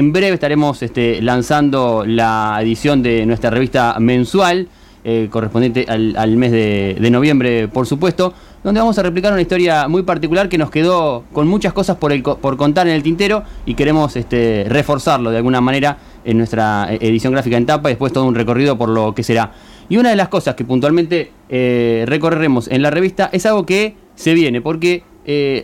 En breve estaremos este, lanzando la edición de nuestra revista mensual, eh, correspondiente al, mes de, noviembre, por supuesto, donde vamos a replicar una historia muy particular que nos quedó con muchas cosas por, por contar en el tintero y queremos este, reforzarlo de alguna manera en nuestra eh, edición gráfica en tapa y después todo un recorrido por lo que será. Y una de las cosas que puntualmente eh, recorreremos en la revista es algo que se viene, porque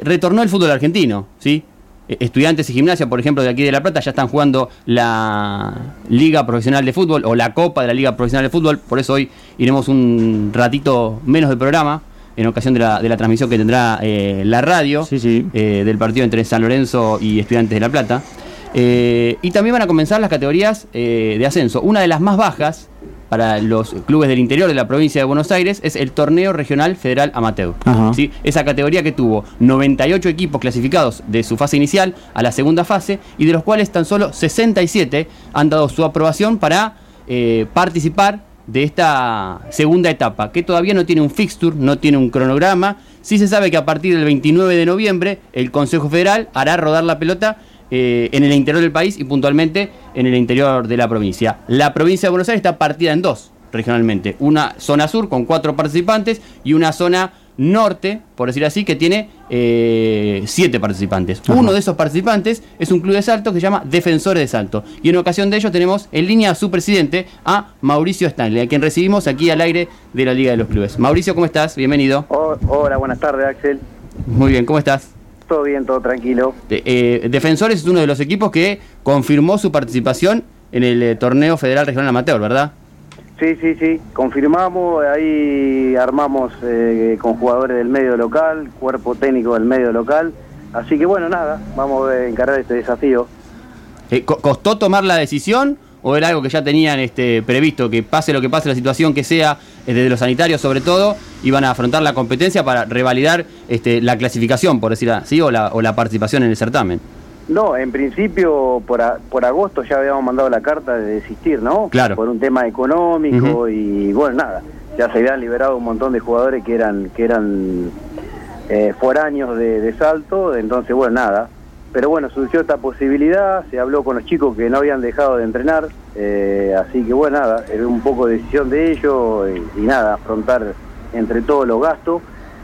retornó el fútbol argentino, ¿sí? Eh, estudiantes y gimnasia, por ejemplo, de aquí de La Plata, ya están jugando la Liga Profesional de Fútbol o la Copa de la Liga Profesional de Fútbol. Por eso hoy iremos un ratito menos de programa en ocasión de la, de la transmisión que tendrá eh, la radio eh, del partido entre San Lorenzo y Estudiantes de La Plata. y también van a comenzar las categorías de ascenso. Una de las más bajas para los clubes del interior de la provincia de Buenos Aires es el Torneo Regional Federal Amateur. ¿sí? Esa categoría que tuvo 98 equipos clasificados de su fase inicial a la segunda fase y de los cuales tan solo 67 han dado su aprobación para eh, participar de esta segunda etapa, que todavía no tiene un fixture, no tiene un cronograma. Sí se sabe que a partir del 29 de noviembre el Consejo Federal hará rodar la pelota eh, en el interior del país y puntualmente en el interior de la provincia. La provincia de Buenos Aires está partida en dos regionalmente. Una zona sur con cuatro participantes y una zona norte, por decir así, que tiene eh, siete participantes. Uno de esos participantes es un club de salto que se llama Defensores de Salto. Y en ocasión de ello tenemos en línea a su presidente, a Mauricio Stanley, a quien recibimos aquí al aire de la Liga de los Clubes. Mauricio, ¿cómo estás? Bienvenido. hola, buenas tardes, Axel. Muy bien, ¿cómo estás? Todo bien, todo tranquilo. Eh, Defensores es uno de los equipos que confirmó su participación en el eh, torneo federal regional amateur, ¿verdad? Sí, sí, sí, confirmamos, ahí armamos eh, con jugadores del medio local, cuerpo técnico del medio local, así que bueno, nada, vamos a encargar este desafío. ¿Costó tomar la decisión o era algo que ya tenían este, previsto, que pase lo que pase, la situación que sea, eh, desde los sanitarios sobre todo, iban a afrontar la competencia para revalidar este, la clasificación, por decir así, o la, o la participación en el certamen? No, en principio por, por agosto ya habíamos mandado la carta de desistir, ¿no? Claro. Por un tema económico y bueno, nada, ya se habían liberado un montón de jugadores que eran que eran eh, foráneos de, de salto, entonces bueno, nada, pero bueno, surgió esta posibilidad, se habló con los chicos que no habían dejado de entrenar, eh, así que bueno, nada, era un poco decisión de ellos y, nada, afrontar entre todos los gastos.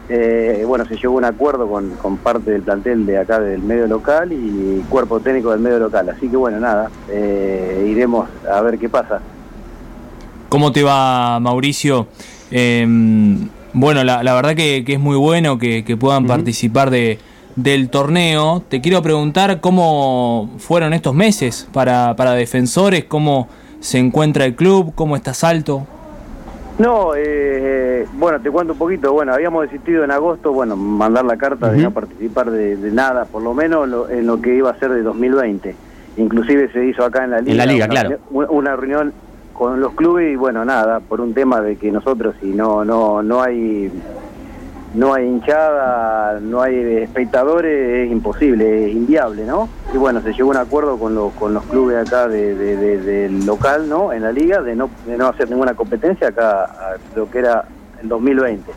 Eh, bueno, se llegó a un acuerdo con, parte del plantel de acá del medio local y cuerpo técnico del medio local, así que bueno, nada, eh, iremos a ver qué pasa. ¿Cómo te va, Mauricio? Em, bueno, la, verdad que, es muy bueno que, puedan participar de del torneo, te quiero preguntar cómo fueron estos meses para, para defensores, cómo se encuentra el club, cómo está Salto. No, eh, bueno, te cuento un poquito. Bueno, habíamos decidido en agosto, bueno, mandar la carta de no participar de, nada, por lo menos en lo que iba a ser de 2020. Inclusive se hizo acá en la liga. En la liga, claro. Una reunión con los clubes y bueno, nada, por un tema de que nosotros si no no no hay no hay hinchada, no hay espectadores, es imposible, es inviable, ¿no? Y bueno, se llegó a un acuerdo con, los con los clubes acá de, del local, ¿no? En la liga, de no, de no hacer ninguna competencia acá, lo que era el 2020.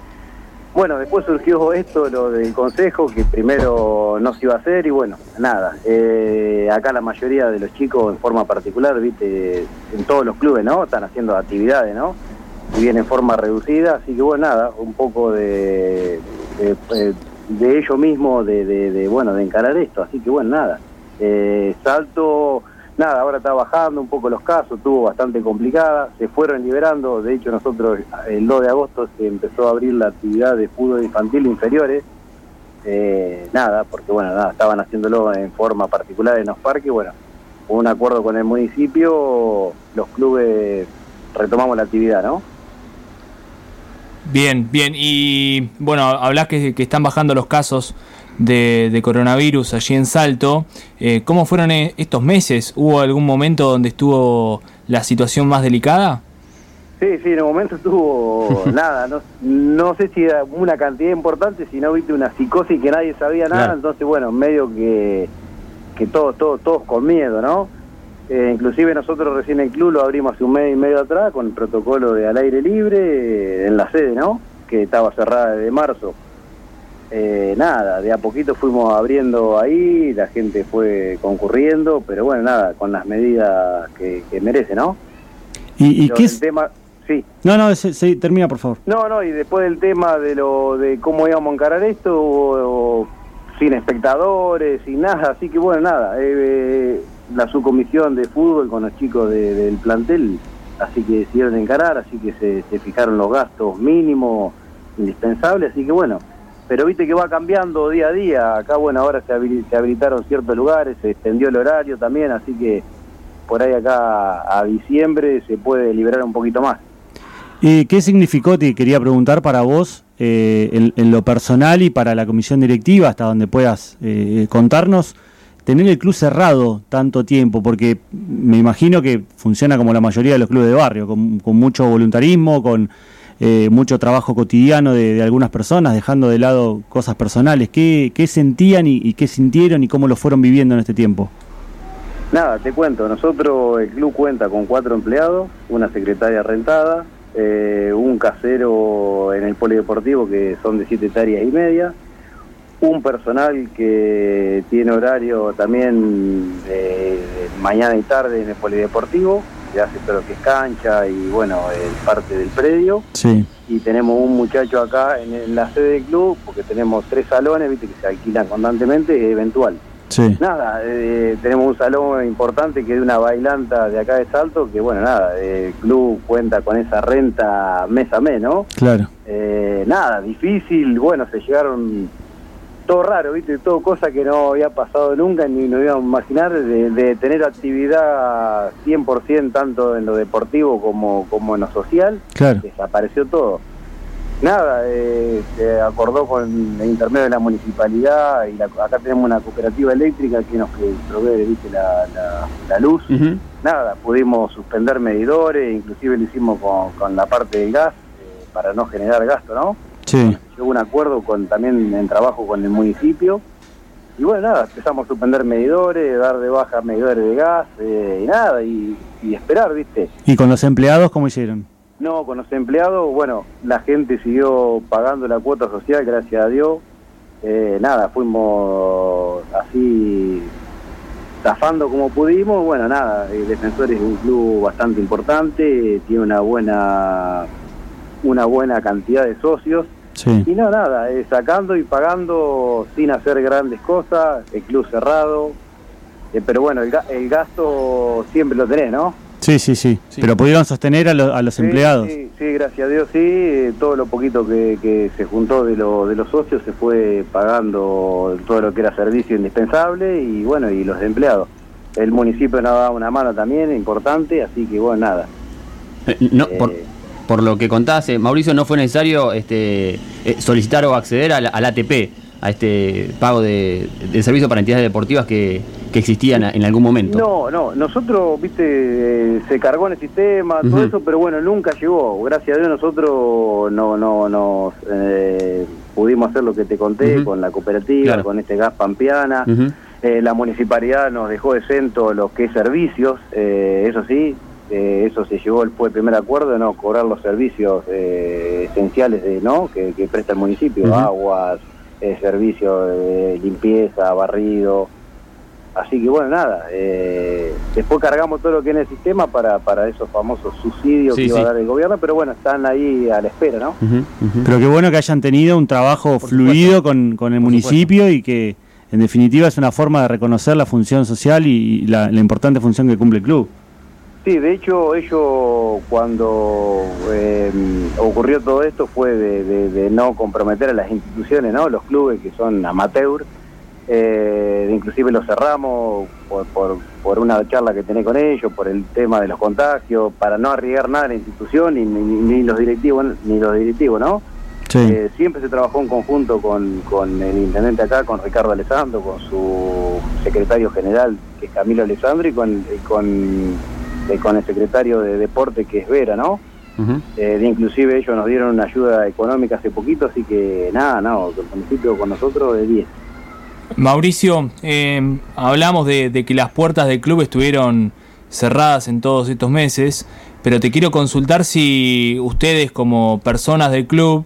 Bueno, después surgió esto, lo del consejo, que primero no se iba a hacer y bueno, nada. Eh, acá la mayoría de los chicos en forma particular, viste, en todos los clubes, ¿no? Están haciendo actividades, ¿no? Y viene en forma reducida, así que bueno, nada, un poco de, de, ello mismo, de, bueno, de encarar esto, así que bueno, nada. Eh, salto, nada, ahora está bajando un poco los casos, tuvo bastante complicada, se fueron liberando, de hecho nosotros el 2 de agosto se empezó a abrir la actividad de fútbol infantil inferiores, eh, nada, porque bueno, nada, estaban haciéndolo en forma particular en los parques, bueno, hubo un acuerdo con el municipio, los clubes retomamos la actividad, ¿no? Bien, bien. Y bueno, hablas que, están bajando los casos de, coronavirus allí en Salto. Eh, ¿Cómo fueron e-, estos meses? ¿Hubo algún momento donde estuvo la situación más delicada? Sí, sí, en un momento estuvo nada, no, no sé si era una cantidad importante, si no viste una psicosis que nadie sabía nada, entonces bueno, medio que, que todos, todos, todos con miedo, ¿no? Eh, inclusive nosotros recién el club lo abrimos hace un mes y medio atrás con el protocolo de al aire libre eh, en la sede, ¿no? Que estaba cerrada desde marzo. eh, nada, de a poquito fuimos abriendo ahí, la gente fue concurriendo, pero bueno, nada, con las medidas que, merece, ¿no? ¿Y, qué es? Tema, sí. No, no, se, termina, por favor. No, no, y después del tema de lo de cómo íbamos a encarar esto, sin espectadores, sin nada, así que bueno, nada, eh, la subcomisión de fútbol con los chicos del plantel, así que decidieron encarar, así que se, se fijaron los gastos mínimos, indispensables, así que bueno pero viste que va cambiando día a día. Acá, bueno, ahora se, habilitaron ciertos lugares, se extendió el horario también, así que por ahí acá a diciembre se puede liberar un poquito más. ¿Y qué significó, te quería preguntar, para vos eh, en, lo personal y para la comisión directiva, hasta donde puedas eh, contarnos, tener el club cerrado tanto tiempo? Porque me imagino que funciona como la mayoría de los clubes de barrio, con, mucho voluntarismo, con eh, mucho trabajo cotidiano de, algunas personas, dejando de lado cosas personales. ¿Qué, qué sentían y, qué sintieron y cómo lo fueron viviendo en este tiempo? Nada, te cuento, nosotros, el club cuenta con cuatro empleados, una secretaria rentada, eh, un casero en el polideportivo que son de siete hectáreas y media, un personal que tiene horario también mañana y tarde en el polideportivo, que hace todo lo que es cancha y bueno, el parte del predio. Sí. Y tenemos un muchacho acá en, la sede del club, porque tenemos tres salones, viste, que se alquilan constantemente, eventual. Sí. Nada, eh, tenemos un salón importante que es una bailanta de acá de Salto, que bueno, nada, el club cuenta con esa renta mes a mes, ¿no? Claro. Eh, nada, difícil, bueno, se llegaron todo raro, ¿viste? Todo cosa que no había pasado nunca ni nos íbamos a imaginar de, tener actividad 100% tanto en lo deportivo como, como en lo social. Claro. Desapareció todo. Nada, eh, se acordó con el intermedio de la municipalidad y acá tenemos una cooperativa eléctrica que nos provee ¿viste? La, la, luz. Nada, pudimos suspender medidores, inclusive lo hicimos con, con la parte del gas eh, para no generar gasto, ¿no? Sí. Hubo un acuerdo con también en trabajo con el municipio. Y bueno, nada, empezamos a suspender medidores, dar de baja medidores de gas eh, y nada, y, esperar, ¿viste? ¿Y con los empleados cómo hicieron? No, con los empleados, bueno, la gente siguió pagando la cuota social, gracias a Dios. Eh, nada, fuimos así zafando como pudimos. Bueno, nada, el Defensor es un club bastante importante, tiene una buena una buena cantidad de socios. Y no, nada, eh, sacando y pagando sin hacer grandes cosas, el club cerrado. Eh, pero bueno, el, gasto siempre lo tenés, ¿no? Sí, sí, sí, Pero pudieron sostener a, los empleados. Sí, sí, gracias a Dios, sí. Eh, todo lo poquito que, se juntó de, lo, de los socios se fue pagando todo lo que era servicio indispensable y bueno, y los empleados. El municipio nos dado una mano también, importante, así que bueno, nada. no, por por lo que contaste, Mauricio, no fue necesario este, eh, solicitar o acceder al, ATP, a este pago de, servicio para entidades deportivas que, existían en algún momento. No, no, nosotros, viste, eh, se cargó en el sistema, todo eso, pero bueno, nunca llegó. Gracias a Dios nosotros no, no, nos eh, pudimos hacer lo que te conté con la cooperativa, con este gas pampeana. la municipalidad nos dejó exento lo que servicios, eso sí, eh, eso se llevó, fue el primer acuerdo, no cobrar los servicios eh, esenciales de no que, presta el municipio, aguas, eh, servicios de limpieza, barrido. Así que bueno, nada, después cargamos todo lo que es en el sistema para, para esos famosos subsidios que iba a dar el gobierno, pero bueno, están ahí a la espera, ¿no? Pero qué bueno que hayan tenido un trabajo fluido con, con, el municipio y que en definitiva es una forma de reconocer la función social y, la importante función que cumple el club. Sí, de hecho ellos cuando em, ocurrió todo esto fue de, no comprometer a las instituciones, ¿no? Los clubes que son amateur, eh, inclusive los cerramos por, por, una charla que tenés con ellos, por el tema de los contagios, para no arriesgar nada a la institución ni, ni, los directivos, ni los directivos, ¿no? Eh, siempre se trabajó en conjunto con, con el intendente acá, con Ricardo Alessandro, con su secretario general, que es Camilo Alessandro, y con, y con con el secretario de Deporte, que es Vera, ¿no? Eh, inclusive ellos nos dieron una ayuda económica hace poquito, así que nada, no, el municipio con nosotros de 10. Mauricio, eh, hablamos de, que las puertas del club estuvieron cerradas en todos estos meses, pero te quiero consultar si ustedes como personas del club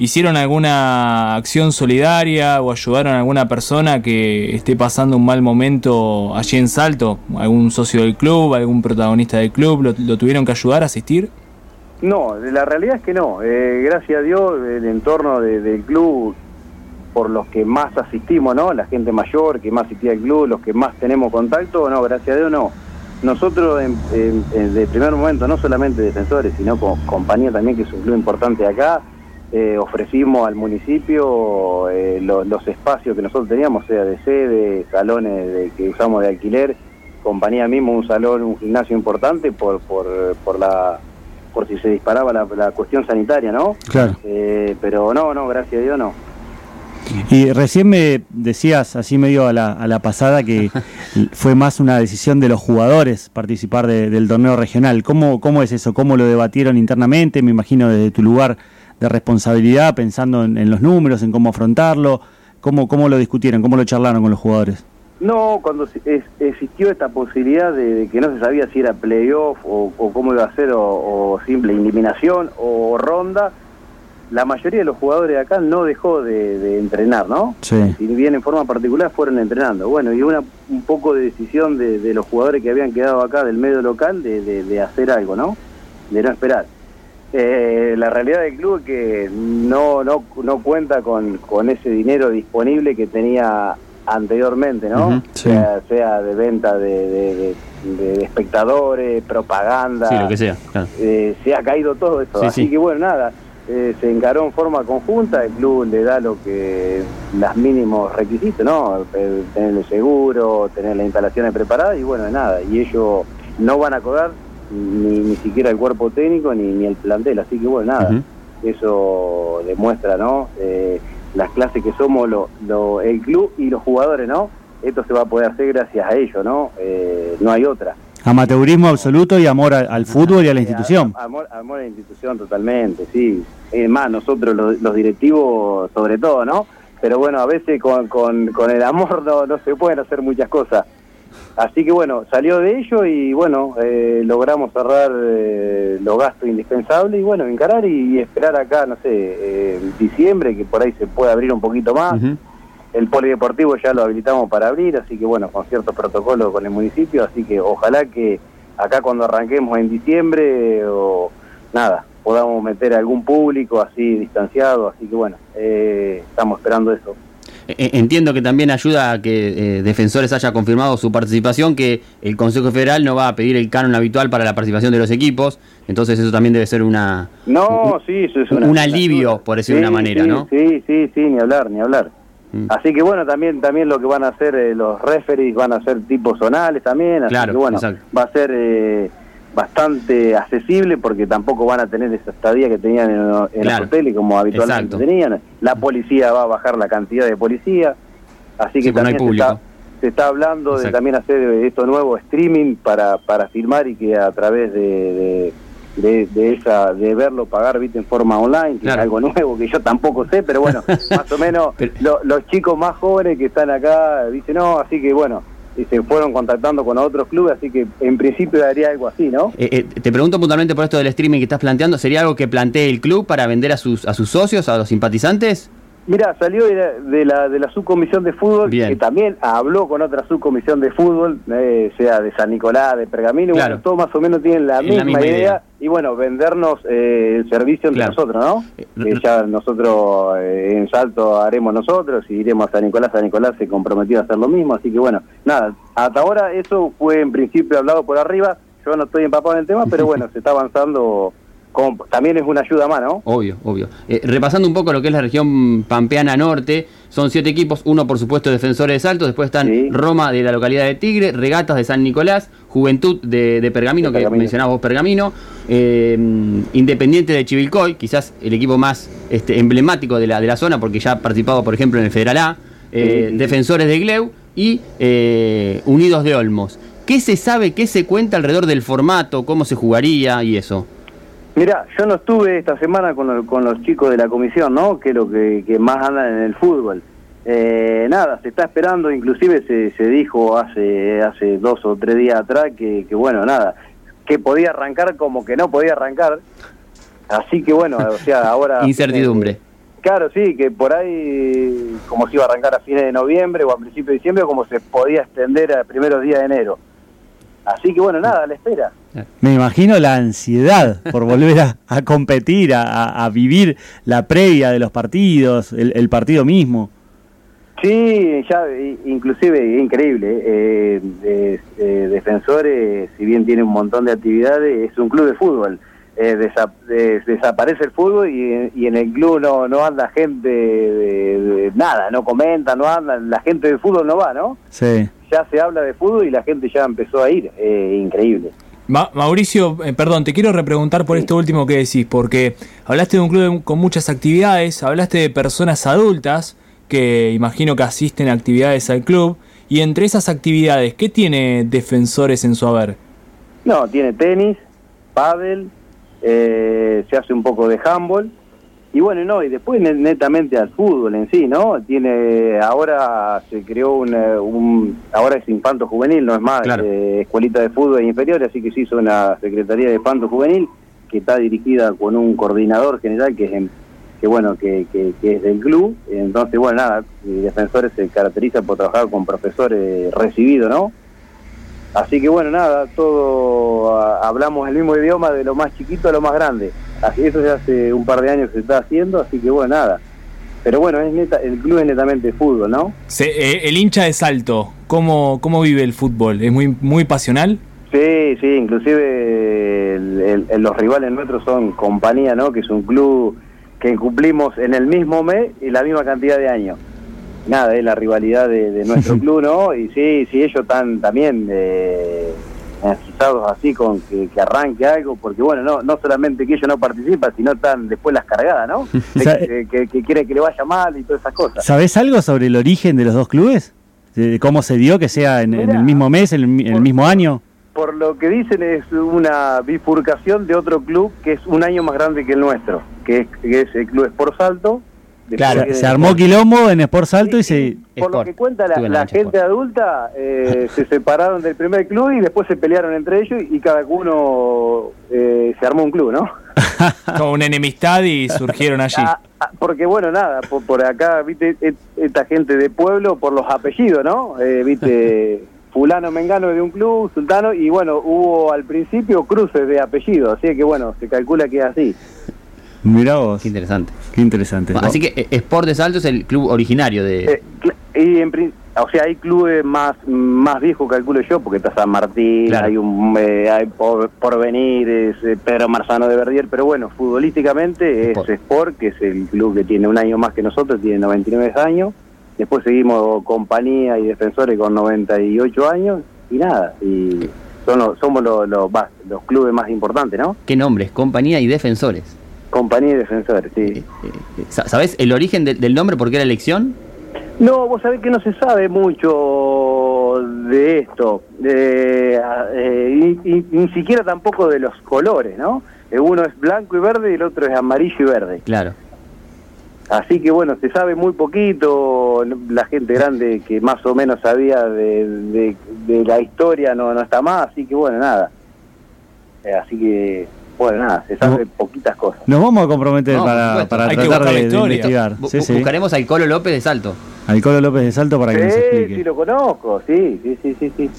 ¿Hicieron alguna acción solidaria o ayudaron a alguna persona que esté pasando un mal momento allí en Salto? ¿Algún socio del club, algún protagonista del club? ¿Lo, tuvieron que ayudar a asistir? No, la realidad es que no. Eh, gracias a Dios, el entorno del club, por los que más asistimos, ¿no? La gente mayor que más asistía al club, los que más tenemos contacto, no, gracias a Dios no. Nosotros, en, de primer momento, no solamente defensores, sino compañía también, que es un club importante acá, eh, ofrecimos al municipio eh, los espacios que nosotros teníamos, sea de sede, salones de, que usamos de alquiler, compañía mismo un salón, un gimnasio importante por, por, por la por si se disparaba la, cuestión sanitaria, ¿no? Claro. Eh, pero no, no, gracias a Dios no. Y recién me decías, así medio a la, a la pasada, que fue más una decisión de los jugadores participar del torneo regional. ¿Cómo, ¿Cómo es eso? ¿Cómo lo debatieron internamente? Me imagino desde tu lugar de responsabilidad, pensando en, los números, en cómo afrontarlo. ¿Cómo, ¿Cómo lo discutieron? ¿Cómo lo charlaron con los jugadores? No, cuando existió esta posibilidad de, que no se sabía si era playoff o, cómo iba a ser, o, simple eliminación o ronda, la mayoría de los jugadores de acá no dejó de, entrenar, ¿no? Sí. Si bien en forma particular fueron entrenando. Bueno, y una un poco de decisión de, los jugadores que habían quedado acá del medio local de, hacer algo, ¿no? De no esperar. Eh, la realidad del club es que no, no, no cuenta con, con ese dinero disponible que tenía anteriormente, ¿no? sea, sea, de venta de, espectadores, propaganda. Sí, lo que sea. Eh, se ha caído todo eso. Así que bueno, nada, eh, se encaró en forma conjunta, el club le da lo que, los mínimos requisitos, ¿no? Tener el seguro, tener las instalaciones preparadas y bueno, nada, y ellos no van a cobrar ni, ni siquiera el cuerpo técnico ni, ni el plantel. Así que bueno, nada, eso demuestra, ¿no? Eh, las clases que somos lo, lo, el club y los jugadores, ¿no? Esto se va a poder hacer gracias a ellos, ¿no? Eh, no hay otra. Amateurismo absoluto y amor al, fútbol y a la institución. Amor, amor a la institución totalmente, sí. Es más, nosotros los, los, directivos sobre todo, ¿no? Pero bueno, a veces con, con, con el amor no, no se pueden hacer muchas cosas. Así que bueno, salió de ello y bueno, eh, logramos cerrar eh, los gastos indispensables y bueno, encarar y, esperar acá, no sé, eh, diciembre, que por ahí se puede abrir un poquito más. El polideportivo ya lo habilitamos para abrir, así que bueno, con ciertos protocolos con el municipio, así que ojalá que acá cuando arranquemos en diciembre o nada, podamos meter algún público así distanciado, así que bueno, estamos esperando eso. Eh, eh, entiendo que también ayuda a que eh, Defensores haya confirmado su participación, que el Consejo Federal no va a pedir el canon habitual para la participación de los equipos, entonces eso también debe ser una no, sí, eso es un alivio, por decirlo de una manera, sí, ¿no? Sí, sí, sí, ni hablar, ni hablar. Mm. Así que bueno, también también lo que van a hacer los referees van a ser tipos zonales también, así que bueno, va a ser bastante accesible porque tampoco van a tener esa estadía que tenían en, los hoteles como habitualmente tenían. La policía va a bajar la cantidad de policía, así que también se está, hablando de también hacer esto nuevo streaming para, para filmar y que a través de, de, esa de verlo pagar ¿viste? en forma online, que es algo nuevo que yo tampoco sé, pero bueno, más o menos los chicos más jóvenes que están acá dicen, no, así que bueno, y se fueron contactando con otros clubes, así que en principio daría algo así, ¿no? Eh, eh, te pregunto puntualmente por esto del streaming que estás planteando, ¿sería algo que plantee el club para vender a sus, a sus socios, a los simpatizantes? Mira, salió de la, de la, subcomisión de fútbol, que también habló con otra subcomisión de fútbol, eh, sea de San Nicolás, de Pergamino, bueno, todos más o menos tienen la, misma, idea, y bueno, vendernos eh, el servicio entre nosotros, ¿no? Eh, ya nosotros en Salto haremos nosotros, y iremos a San Nicolás, San Nicolás se comprometió a hacer lo mismo, así que bueno, nada, hasta ahora eso fue en principio hablado por arriba, yo no estoy empapado en el tema, pero bueno, se está avanzando también es una ayuda más, ¿no? Obvio, obvio. Eh, repasando un poco lo que es la región pampeana norte, son siete equipos, uno por supuesto Defensores de Salto, después están Roma de la localidad de Tigre, Regatas de San Nicolás, Juventud de, Pergamino, que mencionabas vos Pergamino, eh, Independiente de Chivilcoy, quizás el equipo más este, emblemático de la, de la zona, porque ya ha participado por ejemplo en el Federal A, eh, Defensores de Gleu y Unidos de Olmos. ¿Qué se sabe, qué se cuenta alrededor del formato, cómo se jugaría y eso? Mira, yo no estuve esta semana con, con, los chicos de la comisión, ¿no? Que es lo que, más andan en el fútbol. Eh, nada, se está esperando, inclusive se, se dijo hace hace dos o tres días atrás que, que, bueno, nada, que podía arrancar como que no podía arrancar. Así que bueno, o sea, ahora... Incertidumbre. Claro, sí, que por ahí, como se iba a arrancar a fines de noviembre o a principios de diciembre, como se podía extender a primeros días de enero. Así que bueno, nada, a la espera. Me imagino la ansiedad por volver a, a competir, a, a vivir la previa de los partidos, el, el partido mismo. Sí, ya, inclusive, increíble. eh, eh, eh, Defensores, si bien tiene un montón de actividades, es un club de fútbol. Eh, desa- desaparece el fútbol y, y en el club no, no anda gente de, de nada, no comenta, no anda, la gente del fútbol no va, ¿no? Sí. Ya se habla de fútbol y la gente ya empezó a ir. increíble. Ma- Mauricio, eh, perdón, te quiero repreguntar por esto último que decís, porque hablaste de un club con muchas actividades, hablaste de personas adultas que imagino que asisten a actividades al club, y entre esas actividades, ¿qué tiene defensores en su haber? No, tiene tenis, pádel, eh, se hace un poco de handball y bueno, no, y después ne- netamente al fútbol en sí, ¿no? Tiene, ahora se creó un, eh, un- ahora es infanto juvenil, no es más, Claro. eh, escuelita de fútbol inferior, así que se hizo una secretaría de infanto juvenil que está dirigida con un coordinador general que es en- que bueno, que, que, que es del club, entonces bueno, nada, Defensores se caracteriza por trabajar con profesores recibidos, ¿no? Así que bueno, nada, todo hablamos el mismo idioma de lo más chiquito a lo más grande. Así eso ya hace un par de años que se está haciendo, así que bueno, nada. Pero bueno, es neta, el club es netamente fútbol, ¿no? Se- eh, el hincha de Salto, ¿cómo, ¿cómo vive el fútbol? ¿Es muy, muy pasional? Sí, sí, inclusive el- el- el- los rivales nuestros son Compañía, ¿no? Que es un club que cumplimos en el mismo mes y la misma cantidad de años. Nada, es la rivalidad de, de nuestro club, ¿no? Y sí, sí, ellos están también eh, enquistados así con que, que arranque algo, porque bueno, no no solamente que ellos no participan, sino están después las cargadas, ¿no? Que, que, que quieren que le vaya mal y todas esas cosas. ¿Sabés algo sobre el origen de los dos clubes? ¿De cómo se dio que sea en, el mismo mes, en el, en mismo año? Por lo que dicen es una bifurcación de otro club que es un año más grande que el nuestro, que es, que es el Club Sport Salto. Claro, se armó quilombo en Sport Salto y se... Por lo que cuenta la, gente adulta, eh, se separaron del primer club y después se pelearon entre ellos y cada uno eh, se armó un club, ¿no? Como una enemistad y surgieron allí. Ah, ah, porque bueno, nada, por, por acá, viste, et- esta gente de pueblo por los apellidos, ¿no? Eh, viste, fulano mengano de un club, sultano, y bueno, hubo al principio cruces de apellidos, así que bueno, se calcula que es así. Mirá vos, Qué interesante. qué interesante. Así que eh, Sport de Salto es el club originario de... Eh, y en, o sea, hay clubes más más viejos, calculo yo, porque está San Martín, Claro. hay un eh, hay por, Porvenir, es Pedro Marzano de Verdier, pero bueno, futbolísticamente es Sport. Sport. que es el club que tiene un año más que nosotros, tiene 99 años. Después seguimos Compañía y Defensores con 98 años y nada, y son los- somos los, los, los clubes más importantes, ¿no? ¿Qué nombres? Compañía y Defensores. Compañía y Defensores, sí. Eh, eh, sa- ¿Sabés el origen del- del nombre? ¿Por qué la elección? No, vos sabés que no se sabe mucho de esto, de, eh, y- y- ni siquiera tampoco de los colores, ¿no? Eh, Uno es blanco y verde y el otro es amarillo y verde. Claro. Así que bueno, se sabe muy poquito, la gente grande que más o menos sabía de, de- de la historia no, no está más, así que bueno, nada. Eh, así que, bueno, nada, se sabe poquitas cosas. Nos vamos a comprometer No, para, para Hay que tratar la de, investigar. Bu- Sí, bu- sí. Buscaremos al Colo López de Salto. Al Colo López de Salto para que nos explique. sí, lo conozco, sí, sí, sí, sí. sí.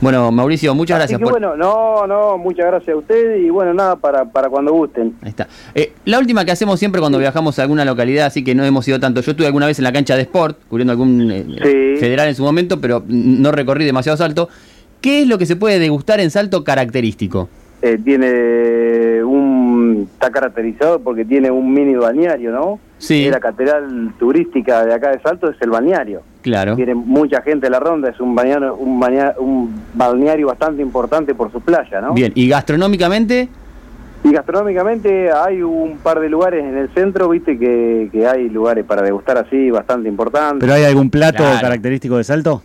Bueno, Mauricio, muchas Así gracias que por... bueno, no, no, muchas gracias a ustedes y bueno, nada, para, para cuando gusten. Ahí está. Eh, la última que hacemos siempre cuando viajamos a alguna localidad, así que no hemos ido tanto. Yo estuve alguna vez en la cancha de Sport, cubriendo algún eh, Sí. federal en su momento, pero no recorrí demasiado Salto. ¿Qué es lo que se puede degustar en Salto característico? Eh, tiene un, está caracterizado porque tiene un mini balneario, ¿no? Sí. Y la catedral turística de acá de Salto es el balneario. Claro. Tiene mucha gente en la ronda, es un balneario, un balneario, un balneario bastante importante por su playa, ¿no? Bien, y gastronómicamente, Y gastronómicamente hay un par de lugares en el centro, viste, que, que hay lugares para degustar así bastante importantes. ¿Pero hay algún plato Claro. característico de Salto?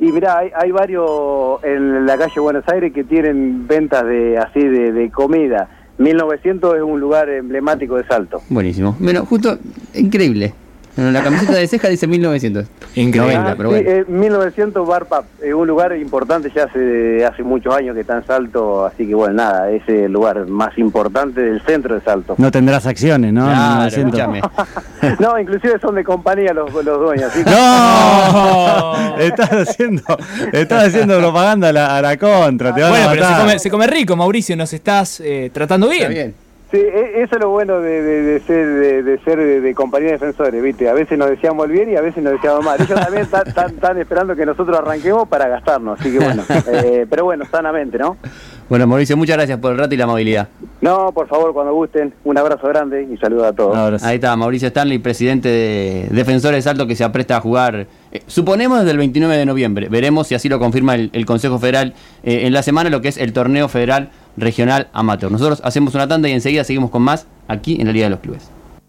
Y mirá, hay, hay varios en la calle Buenos Aires que tienen ventas de así de, de comida. 1900 es un lugar emblemático de Salto. buenísimo. Bueno, justo, increíble. En la camiseta de ceja dice 1900. Increíble. 90, Ah, pero sí, bueno. eh, 1900 Bar Pub, eh, un lugar importante ya hace, hace muchos años que está en Salto, así que bueno, nada, es el lugar más importante del centro de Salto. No tendrás acciones, ¿no? Claro, 900. escúchame. No, inclusive son de compañía los, los dueños. Así que- ¡No! estás haciendo, estás haciendo propaganda a la, a la contra. Te van Bueno, a pero se matar. come, se come rico, Mauricio, nos estás eh, tratando bien. Está bien. Sí, e- eso es lo bueno de, de- de ser de, de ser de, compañía de defensores, ¿viste? A veces nos deseamos el bien y a veces nos deseamos mal. Ellos también están, esperando que nosotros arranquemos para gastarnos, así que bueno. Eh, pero bueno, sanamente, ¿no? Bueno, Mauricio, muchas gracias por el rato y la amabilidad. No, por favor, cuando gusten, un abrazo grande y saludos a todos. Ahí está, Mauricio Stanley, presidente de Defensores Salto, que se apresta a jugar, eh, suponemos desde el 29 de noviembre. Veremos si así lo confirma el, el Consejo Federal eh, en la semana, lo que es el torneo federal regional amateur. Nosotros hacemos una tanda y enseguida seguimos con más aquí en la Liga de los Clubes.